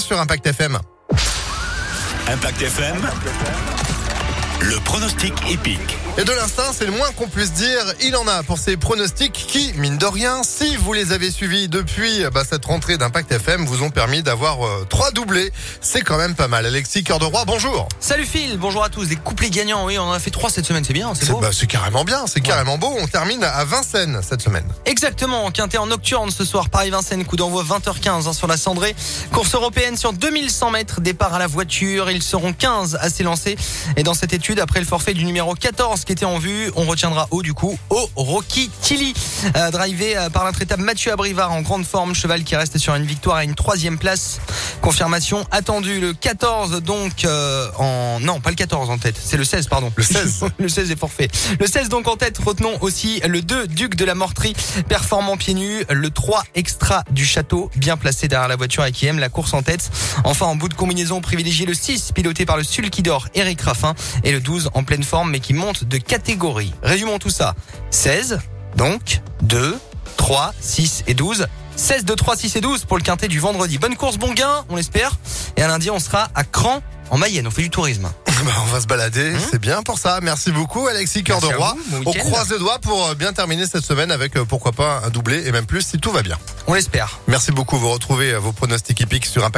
sur Impact FM. Impact FM, le pronostic épique. Et de l'instinct, c'est le moins qu'on puisse dire. Il en a pour ces pronostics qui, mine de rien, si vous les avez suivis depuis bah, cette rentrée d'Impact FM, vous ont permis d'avoir euh, trois doublés. C'est quand même pas mal. Alexis Cœur de Roi, bonjour. Salut Phil, bonjour à tous. Des couplets gagnants, oui, on en a fait trois cette semaine, c'est bien, c'est beau. bah, c'est carrément bien, c'est carrément beau. On termine à Vincennes cette semaine. Exactement, quintet en nocturne ce soir, Paris-Vincennes, coup d'envoi 20h15 hein, sur la Cendrée. Course européenne sur 2100 mètres, départ à la voiture. Ils seront 15 à s'élancer. Et dans cette étude, après le forfait du numéro 14 qui était en vue, on retiendra au du coup au Rocky Tilly. Euh, drivé euh, par l'intraitable Mathieu Abrivard en grande forme, cheval qui reste sur une victoire à une troisième place. Confirmation attendue le 14 donc euh, en... Non, pas le 14 en tête, c'est le 16 pardon. Le 16. le 16 est forfait. Le 16 donc en tête, retenons aussi le 2 Duc de la Morterie, performant pieds nus, le 3 Extra du Château, bien placé derrière la voiture et qui aime la course en tête. Enfin en bout de combinaison, privilégié le 6 piloté par le Sulky d'Or Eric Raffin et le 12 en pleine forme mais qui monte de catégorie. Résumons tout ça. 16 donc 2 3 6 et 12 16, 2, 3, 6 et 12 pour le quintet du vendredi. Bonne course, bon gain, on l'espère. Et à lundi, on sera à Cran, en Mayenne. On fait du tourisme. Bah, on va se balader, c'est bien pour ça. Merci beaucoup Alexis Cœur de Hein Roi. vous, On croise les doigts pour euh, bien terminer cette semaine avec euh, pourquoi pas un doublé et même plus si tout va bien. On l'espère. Merci beaucoup. Vous retrouvez euh, vos pronostics hippiques sur Impact